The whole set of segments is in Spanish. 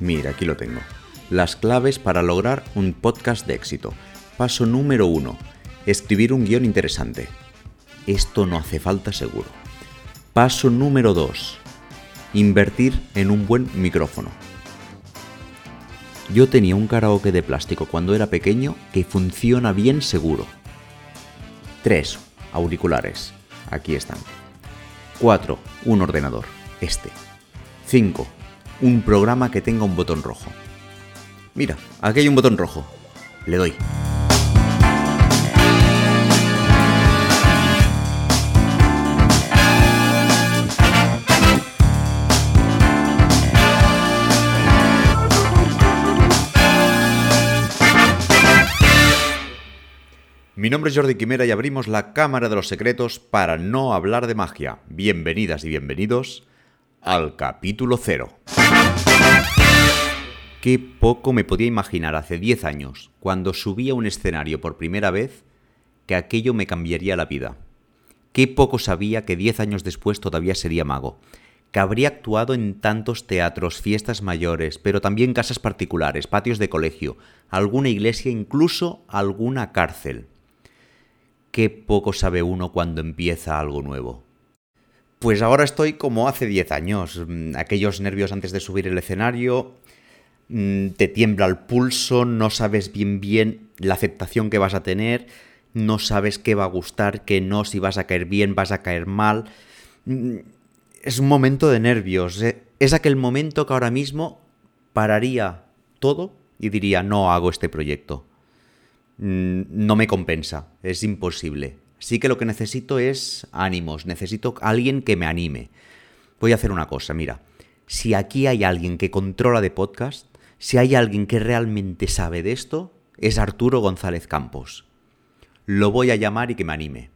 Mira, aquí lo tengo. Las claves para lograr un podcast de éxito. Paso número uno. Escribir un guion interesante. Esto no hace falta seguro. Paso número dos. Invertir en un buen micrófono. Yo tenía un karaoke de plástico cuando era pequeño que funciona bien seguro. 3. Auriculares. Aquí están. 4. Un ordenador. Este. 5. Un programa que tenga un botón rojo. Mira, aquí hay un botón rojo. Le doy. Mi nombre es Jordi Quimera y abrimos la Cámara de los Secretos para no hablar de magia. Bienvenidas y bienvenidos al capítulo cero. Qué poco me podía imaginar hace 10 años, cuando subí a un escenario por primera vez, que aquello me cambiaría la vida. Qué poco sabía que 10 años después todavía sería mago, que habría actuado en tantos teatros, fiestas mayores, pero también casas particulares, patios de colegio, alguna iglesia, incluso alguna cárcel qué poco sabe uno cuando empieza algo nuevo. Pues ahora estoy como hace 10 años, mm, aquellos nervios antes de subir el escenario, te tiembla el pulso, no sabes bien bien la aceptación que vas a tener, no sabes qué va a gustar, qué no, si vas a caer bien, vas a caer mal. Mm, es un momento de nervios, eh, es aquel momento que ahora mismo pararía todo y diría no hago este proyecto. Mm, no me compensa, es imposible. Sí que lo que necesito es ánimos, necesito alguien que me anime. Voy a hacer una cosa, mira, si aquí hay alguien que controla de podcast, si hay alguien que realmente sabe de esto, es Arturo González Campos. Lo voy a llamar y que me anime.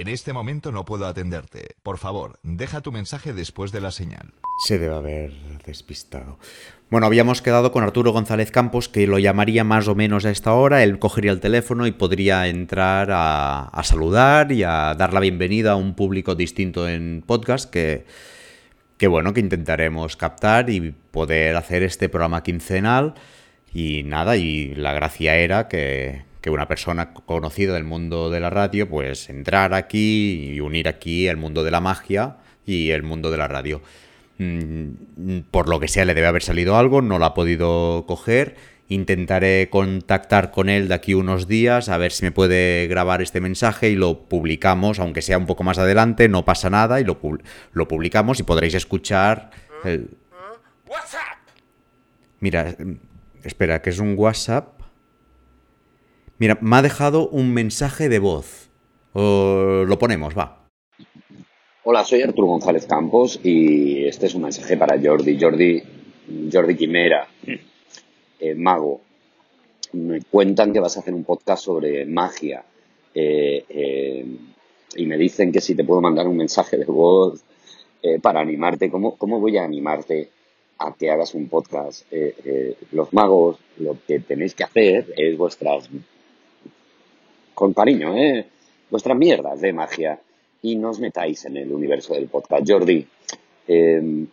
En este momento no puedo atenderte. Por favor, deja tu mensaje después de la señal. Se debe haber despistado. Bueno, habíamos quedado con Arturo González Campos, que lo llamaría más o menos a esta hora. Él cogería el teléfono y podría entrar a, saludar y a dar la bienvenida a un público distinto en podcast que, que, bueno, que intentaremos captar y poder hacer este programa quincenal. Y nada, y la gracia era que, que una persona conocida del mundo de la radio, pues entrar aquí y unir aquí el mundo de la magia y el mundo de la radio. Mm, por lo que sea, le debe haber salido algo, no lo ha podido coger. Intentaré contactar con él de aquí unos días a ver si me puede grabar este mensaje y lo publicamos, aunque sea un poco más adelante, no pasa nada y lo, lo publicamos y podréis escuchar el... WhatsApp. Mira, espera, que es un WhatsApp. Mira, me ha dejado un mensaje de voz. lo ponemos, va. Hola, soy Arturo González Campos y este es un mensaje para Jordi. Jordi, Jordi Quimera, eh, mago. Me cuentan que vas a hacer un podcast sobre magia. Eh, eh, y me dicen que si te puedo mandar un mensaje de voz para animarte. ¿Cómo, ¿Cómo voy a animarte a que hagas un podcast? los magos, lo que tenéis que hacer es vuestras con cariño, ¿eh? Vuestras mierdas de magia y no os metáis en el universo del podcast. Jordi, em,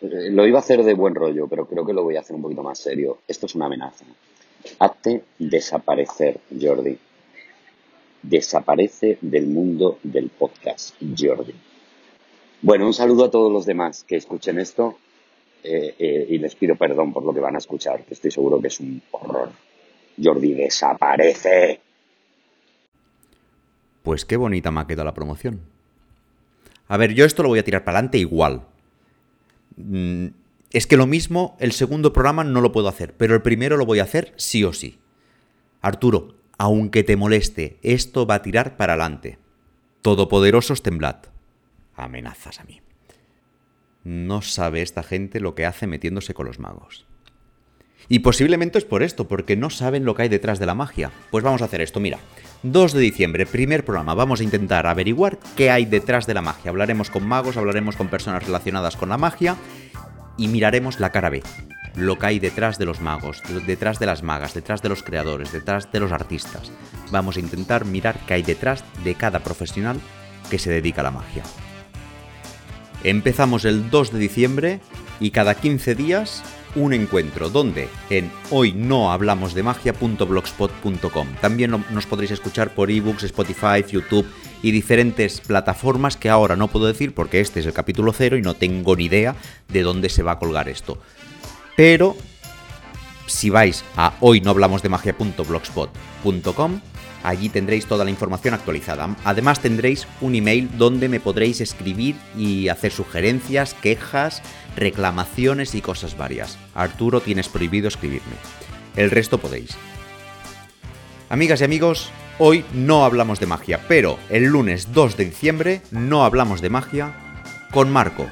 lo iba a hacer de buen rollo, pero creo que lo voy a hacer un poquito más serio. Esto es una amenaza. Hazte desaparecer, Jordi. Desaparece del mundo del podcast, Jordi. Bueno, un saludo a todos los demás que escuchen esto eh, eh, y les pido perdón por lo que van a escuchar, que estoy seguro que es un horror. Jordi, desaparece. Pues qué bonita me ha quedado la promoción. A ver, yo esto lo voy a tirar para adelante igual. Mm, es que lo mismo, el segundo programa no lo puedo hacer, pero el primero lo voy a hacer sí o sí. Arturo, aunque te moleste, esto va a tirar para adelante. Todopoderosos temblad. Amenazas a mí. No sabe esta gente lo que hace metiéndose con los magos. Y posiblemente es por esto, porque no saben lo que hay detrás de la magia. Pues vamos a hacer esto, mira. 2 de diciembre, primer programa, vamos a intentar averiguar qué hay detrás de la magia. Hablaremos con magos, hablaremos con personas relacionadas con la magia y miraremos la cara B. Lo que hay detrás de los magos, detrás de las magas, detrás de los creadores, detrás de los artistas. Vamos a intentar mirar qué hay detrás de cada profesional que se dedica a la magia. Empezamos el 2 de diciembre y cada 15 días un encuentro. ¿Dónde? En hoy no hablamos de magia.blogspot.com. También nos podréis escuchar por ebooks, Spotify, YouTube y diferentes plataformas que ahora no puedo decir porque este es el capítulo cero y no tengo ni idea de dónde se va a colgar esto. Pero si vais a hoy no hablamos de magia.blogspot.com Allí tendréis toda la información actualizada. Además tendréis un email donde me podréis escribir y hacer sugerencias, quejas, reclamaciones y cosas varias. Arturo, tienes prohibido escribirme. El resto podéis. Amigas y amigos, hoy no hablamos de magia, pero el lunes 2 de diciembre no hablamos de magia con Marco.